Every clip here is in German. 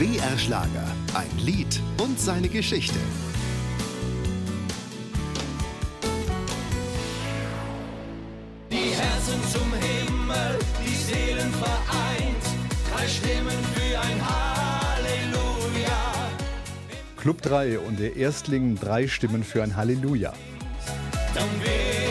BR Schlager, ein Lied und seine Geschichte. Die Herzen zum Himmel, die Seelen vereint, drei Stimmen für ein Halleluja. Club 3 und der Erstling drei Stimmen für ein Halleluja. Dann wahr.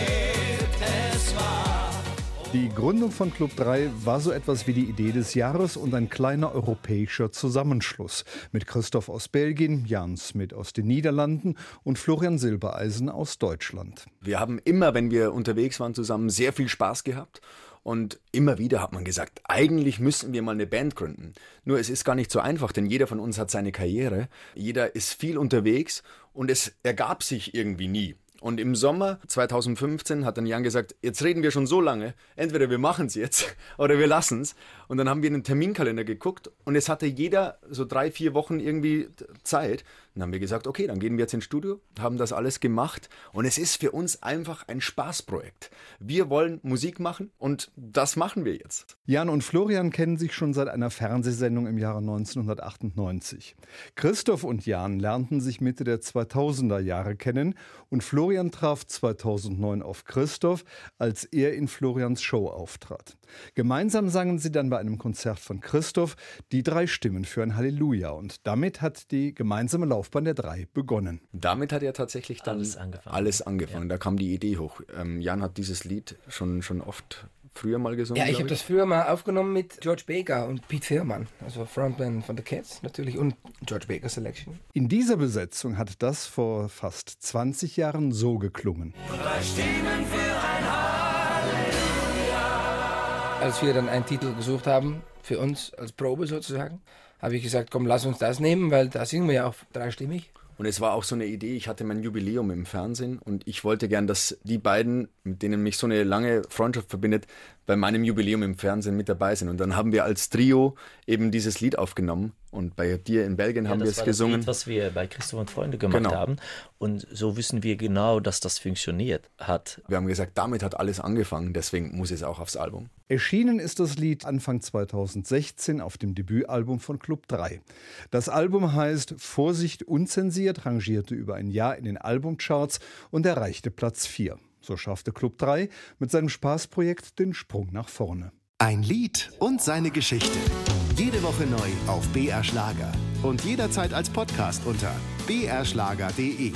Die Gründung von Club 3 war so etwas wie die Idee des Jahres und ein kleiner europäischer Zusammenschluss mit Christoph aus Belgien, Jan Smith aus den Niederlanden und Florian Silbereisen aus Deutschland. Wir haben immer, wenn wir unterwegs waren zusammen, sehr viel Spaß gehabt. Und immer wieder hat man gesagt, eigentlich müssen wir mal eine Band gründen. Nur es ist gar nicht so einfach, denn jeder von uns hat seine Karriere, jeder ist viel unterwegs und es ergab sich irgendwie nie. Und im Sommer 2015 hat dann Jan gesagt, jetzt reden wir schon so lange, entweder wir machen es jetzt oder wir lassen es. Und dann haben wir in den Terminkalender geguckt und es hatte jeder so drei, vier Wochen irgendwie Zeit. Dann haben wir gesagt, okay, dann gehen wir jetzt ins Studio, haben das alles gemacht und es ist für uns einfach ein Spaßprojekt. Wir wollen Musik machen und das machen wir jetzt. Jan und Florian kennen sich schon seit einer Fernsehsendung im Jahre 1998. Christoph und Jan lernten sich Mitte der 2000er Jahre kennen und Florian traf 2009 auf Christoph, als er in Florians Show auftrat. Gemeinsam sangen sie dann bei einem Konzert von Christoph die drei Stimmen für ein Halleluja und damit hat die gemeinsame Laufbahn der drei begonnen. Damit hat ja tatsächlich dann Alles angefangen. Alles angefangen. Da kam die Idee hoch. Ähm, Jan hat dieses Lied schon, schon oft früher mal gesungen. Ja, ich habe das früher mal aufgenommen mit George Baker und Pete Firman, also Frontman von The Cats natürlich und George Baker Selection. In dieser Besetzung hat das vor fast 20 Jahren so geklungen. Drei Stimmen für ein Als wir dann einen Titel gesucht haben, für uns als Probe sozusagen, habe ich gesagt, komm, lass uns das nehmen, weil da singen wir ja auch dreistimmig. Und es war auch so eine Idee, ich hatte mein Jubiläum im Fernsehen und ich wollte gern, dass die beiden, mit denen mich so eine lange Freundschaft verbindet, bei meinem Jubiläum im Fernsehen mit dabei sind. Und dann haben wir als Trio eben dieses Lied aufgenommen und bei dir in Belgien Ja, haben wir das es war gesungen. Das Lied, was wir bei Christoph und Freunde gemacht Genau. haben. Und so wissen wir genau, dass das funktioniert hat. wir haben gesagt, damit hat alles angefangen, deswegen muss es auch aufs Album. Erschienen ist das Lied Anfang 2016 auf dem Debütalbum von Club 3. Das Album heißt Vorsicht unzensiert, rangierte über ein Jahr in den Albumcharts und erreichte Platz 4. So schaffte Club 3 mit seinem Spaßprojekt den Sprung nach vorne. Ein Lied und seine Geschichte. Jede Woche neu auf BR Schlager und jederzeit als Podcast unter brschlager.de.